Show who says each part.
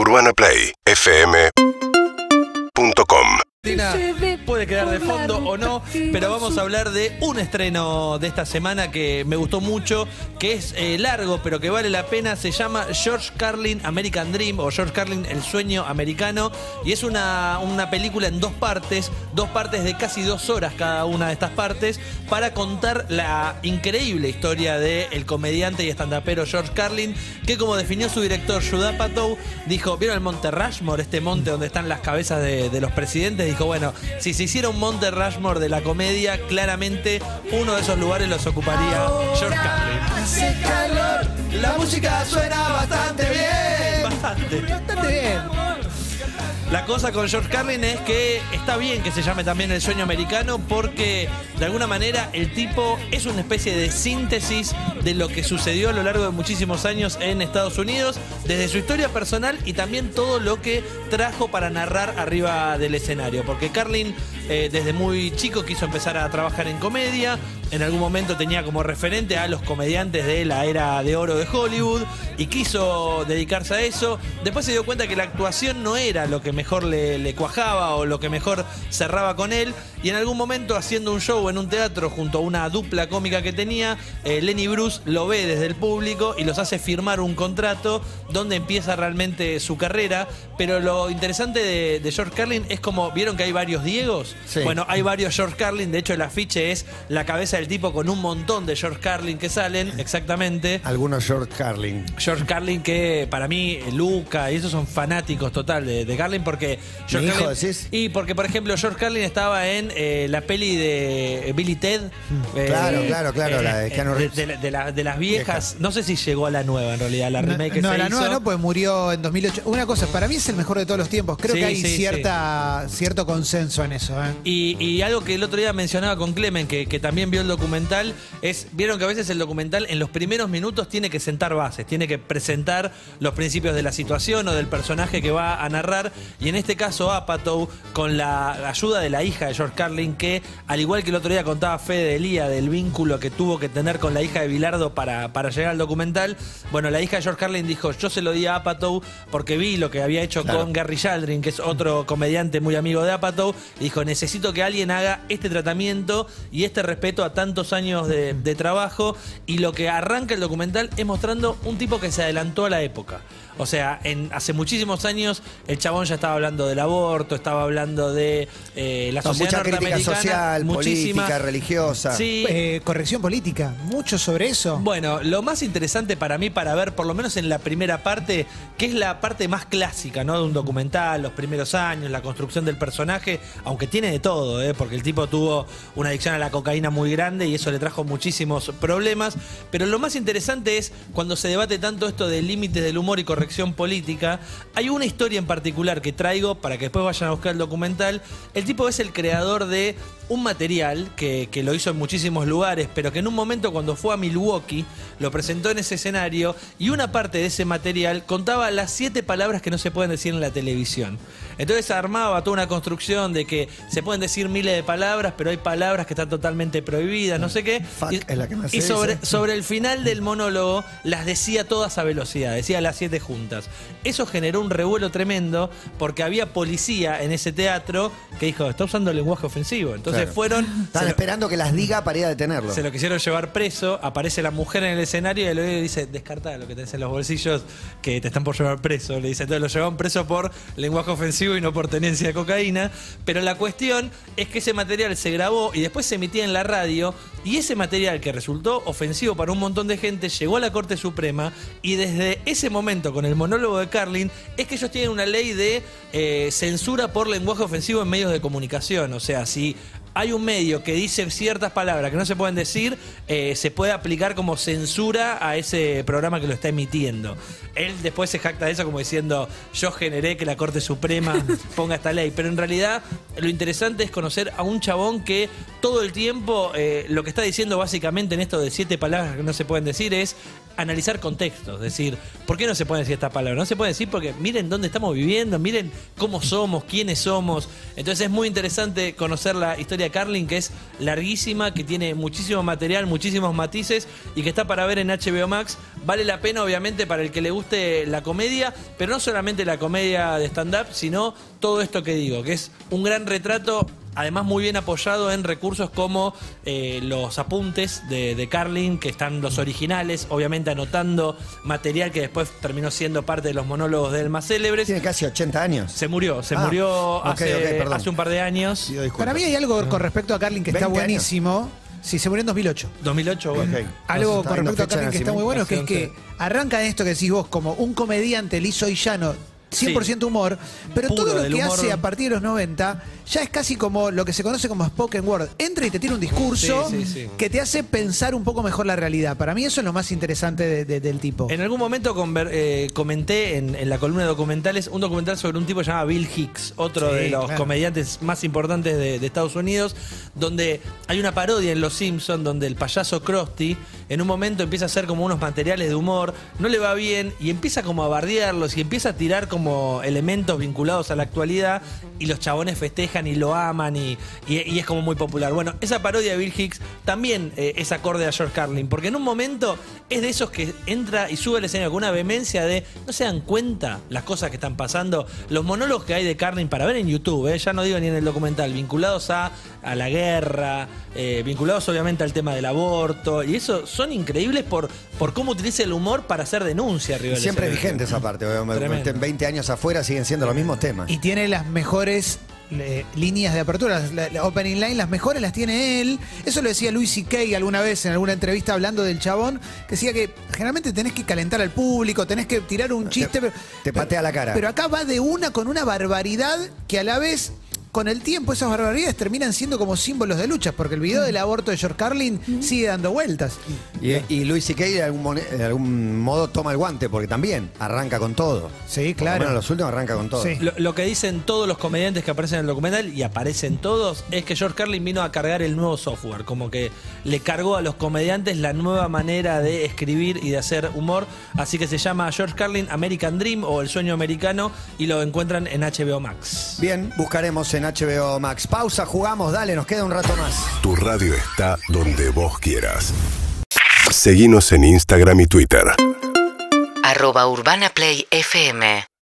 Speaker 1: UrbanaPlayFM.com
Speaker 2: Puede quedar de fondo o no, pero vamos a hablar de un estreno de esta semana que me gustó mucho, que es eh, largo, pero que vale la pena. Se llama George Carlin American Dream o George Carlin El sueño americano. Y es una, una película en dos partes, dos partes de casi dos horas cada una de estas partes, para contar la increíble historia del comediante y estandapero George Carlin, que como definió su director Judah Apatow, dijo, ¿vieron el Monte Rushmore, este monte donde están las cabezas de, de los presidentes? Dijo, bueno, si se hiciera un Monte Rushmore de la comedia, claramente uno de esos lugares los ocuparía George Carlin.
Speaker 3: Hace calor, la música suena bastante bien.
Speaker 2: Bastante. La cosa con George Carlin es que está bien que se llame también el sueño americano porque de alguna manera el tipo es una especie de síntesis de lo que sucedió a lo largo de muchísimos años en Estados Unidos, desde su historia personal y también todo lo que trajo para narrar arriba del escenario. Porque Carlin eh, desde muy chico quiso empezar a trabajar en comedia, en algún momento tenía como referente a los comediantes de la era de oro de Hollywood y quiso dedicarse a eso. Después se dio cuenta que la actuación no era lo que mejor le, le cuajaba o lo que mejor cerraba con él. Y en algún momento haciendo un show en un teatro junto a una dupla cómica que tenía, eh, Lenny Bruce lo ve desde el público y los hace firmar un contrato donde empieza realmente su carrera. Pero lo interesante de, de George Carlin es como, ¿vieron que hay varios Diegos?
Speaker 3: Sí.
Speaker 2: Bueno, hay varios George Carlin. De hecho, el afiche es la cabeza del tipo con un montón de George Carlin que salen, exactamente.
Speaker 3: Algunos George Carlin.
Speaker 2: George Carlin, que para mí, Luca y esos son fanáticos total de, de Carlin, porque. George
Speaker 3: ¿Mi hijo
Speaker 2: Carlin-
Speaker 3: decís?
Speaker 2: Y porque, por ejemplo, George Carlin estaba en eh, la peli de Billy Ted. eh,
Speaker 3: Claro, claro, claro, la de Keanu Reeves.
Speaker 2: De, de- de la- de las viejas. No sé si llegó a la nueva, en realidad, la
Speaker 4: No,
Speaker 2: remake que
Speaker 4: no,
Speaker 2: se
Speaker 4: la
Speaker 2: hizo.
Speaker 4: nueva no, pues murió en 2008. Una cosa, para mí es el mejor de todos los tiempos. Creo
Speaker 2: Sí,
Speaker 4: que hay
Speaker 2: sí,
Speaker 4: cierta, cierto consenso en eso. ¿eh?
Speaker 2: Y, y algo que el otro día mencionaba con Clemen, que, que también vio el documental, es, vieron que a veces el documental en los primeros minutos tiene que sentar bases, tiene que presentar los principios de la situación o del personaje que va a narrar. Y en este caso, Apatow, con la ayuda de la hija de George Carlin, que al igual que el otro día contaba Fede Elía del vínculo que tuvo que tener con la hija de Bilardo para, para llegar al documental, bueno, la hija de George Carlin dijo, yo se lo di a Apatow porque vi lo que había hecho con Gary Shaldrin, que es otro comediante muy amigo de Apatow, y dijo, necesito que alguien haga este tratamiento y este respeto a tantos años de, trabajo. Y lo que arranca el documental es mostrando un tipo que se adelantó a la época. O sea, en, hace muchísimos años el chabón ya estaba hablando del aborto, estaba hablando de eh, la
Speaker 3: Con
Speaker 2: sociedad
Speaker 3: mucha crítica
Speaker 2: norteamericana.
Speaker 3: social,
Speaker 2: muchísima.
Speaker 3: política, religiosa.
Speaker 2: Sí,
Speaker 4: Eh, corrección política, mucho sobre eso.
Speaker 2: bueno, lo más interesante para mí, para ver, por lo menos en la primera parte, que es la parte más clásica, ¿no? De un documental, los primeros años, la construcción del personaje, aunque tiene de todo, ¿eh? Porque el tipo tuvo una adicción a la cocaína muy grande y eso le trajo muchísimos problemas. Pero lo más interesante es cuando se debate tanto esto de límites del humor y corrección política. Hay una historia en particular que traigo para que después vayan a buscar el documental. El tipo es el creador de un material que, que lo hizo en muchísimos lugares, pero que en un momento cuando fue a Milwaukee lo presentó en ese escenario y una parte de ese material contaba las siete palabras que no se pueden decir en la televisión. Entonces armaba toda una construcción de que se pueden decir miles de palabras, pero hay palabras que están totalmente prohibidas, no sé qué.
Speaker 3: Fuck
Speaker 2: y
Speaker 3: es la que más
Speaker 2: y sobre,
Speaker 3: dice.
Speaker 2: sobre el final del monólogo las decía todas a velocidad, decía las siete juntas. Eso generó un revuelo tremendo porque había policía en ese teatro que dijo, está usando lenguaje ofensivo. Entonces
Speaker 3: Claro.
Speaker 2: fueron...
Speaker 3: Están
Speaker 2: se lo-
Speaker 3: esperando que las diga para ir a detenerlo.
Speaker 2: se lo quisieron llevar preso, aparece la mujer en el escenario y el oído dice, descarta lo que tenés en los bolsillos que te están por llevar preso. Le dice, entonces lo llevaron preso por lenguaje ofensivo y no por tenencia de cocaína. Pero la cuestión es que ese material se grabó y después se emitía en la radio y ese material que resultó ofensivo para un montón de gente llegó a la Corte Suprema y desde ese momento con el monólogo de Carlin es que ellos tienen una ley de eh, censura por lenguaje ofensivo en medios de comunicación. O sea, si hay un medio que dice ciertas palabras que no se pueden decir, eh, se puede aplicar como censura a ese programa que lo está emitiendo. Él después se jacta de eso como diciendo, yo generé que la Corte Suprema ponga esta ley. Pero en realidad lo interesante es conocer a un chabón que todo el tiempo eh, lo que está diciendo básicamente en esto de siete palabras que no se pueden decir es, analizar contextos, decir, ¿por qué no se puede decir esta palabra? No se puede decir porque miren dónde estamos viviendo, miren cómo somos, quiénes somos. Entonces es muy interesante conocer la historia de Carlin, que es larguísima, que tiene muchísimo material, muchísimos matices y que está para ver en HBO Max. Vale la pena, obviamente, para el que le guste la comedia, pero no solamente la comedia de stand-up, sino todo esto que digo, que es un gran retrato además muy bien apoyado en recursos como eh, los apuntes de, de, Carlin, que están los originales, obviamente anotando material que después terminó siendo parte de los monólogos de él más célebres.
Speaker 1: Tiene casi 80 años.
Speaker 2: Se murió, se
Speaker 1: Ah,
Speaker 2: murió hace, un par de años.
Speaker 4: Para mí hay algo con respecto a Carlin que está
Speaker 1: 20 años.
Speaker 4: buenísimo. Sí, se murió en 2008.
Speaker 2: 2008, bueno.
Speaker 4: Algo con respecto a Carlin que está muy bueno, que es que arranca en esto que decís vos, como un comediante liso y llano, 100% humor, pero
Speaker 2: Puro
Speaker 4: todo lo que
Speaker 2: humor.
Speaker 4: hace a partir de los 90 ya es casi como lo que se conoce como spoken word. Entra y te tiene un discurso
Speaker 2: Sí, sí, sí.
Speaker 4: que te hace pensar un poco mejor la realidad. Para mí eso es lo más interesante de- de- del tipo.
Speaker 2: En algún momento conver- eh, comenté en, en la columna de documentales un documental sobre un tipo llamado Bill Hicks, otro
Speaker 4: Sí,
Speaker 2: de los
Speaker 4: claro.
Speaker 2: comediantes más importantes de, de Estados Unidos, donde hay una parodia en Los Simpsons donde el payaso Krusty en un momento empieza a hacer como unos materiales de humor, no le va bien y empieza como a bardearlos y empieza a tirar como elementos vinculados a la actualidad y los chabones festejan y lo aman y, y- y es como muy popular. Bueno, esa parodia de Bill Hicks también eh, es acorde a George Carlin, porque en un momento es de esos que entra y sube al escenario con una vehemencia de no se dan cuenta las cosas que están pasando, los monólogos que hay de Carlin para ver en YouTube, eh, ya no digo ni en el documental, vinculados a, a la guerra, eh, vinculados obviamente al tema del aborto, y eso son increíbles por, por cómo utiliza el humor para hacer denuncia
Speaker 1: Siempre vigente esa parte. Estén 20 años afuera siguen siendo los mismos temas.
Speaker 4: Y tiene las mejores eh, líneas de apertura, la, la opening line, las mejores las tiene él. Eso lo decía Luis C.K. alguna vez en alguna entrevista hablando del chabón, que decía que generalmente tenés que calentar al público, tenés que tirar un chiste. pero,
Speaker 1: te patea la cara.
Speaker 4: Pero acá va de una con una barbaridad que a la vez. Con el tiempo esas barbaridades terminan siendo como símbolos de lucha, porque el video del aborto de George Carlin sigue dando vueltas.
Speaker 1: Y, y Luis C.K. de algún, de algún modo toma el guante, porque también arranca con todo.
Speaker 4: Sí, claro.
Speaker 1: menos los últimos arranca con todo.
Speaker 4: Sí.
Speaker 2: Lo, lo que dicen todos los comediantes que aparecen en el documental, y aparecen todos, es que George Carlin vino a cargar el nuevo software, como que le cargó a los comediantes la nueva manera de escribir y de hacer humor. Así que se llama George Carlin American Dream o El Sueño Americano y lo encuentran en HBO Max.
Speaker 1: Bien, buscaremos en HBO Max. Pausa, jugamos, dale, nos queda un rato más.
Speaker 5: Tu radio está donde vos quieras. Seguinos en Instagram y Twitter.
Speaker 6: arroba Urbana Play FM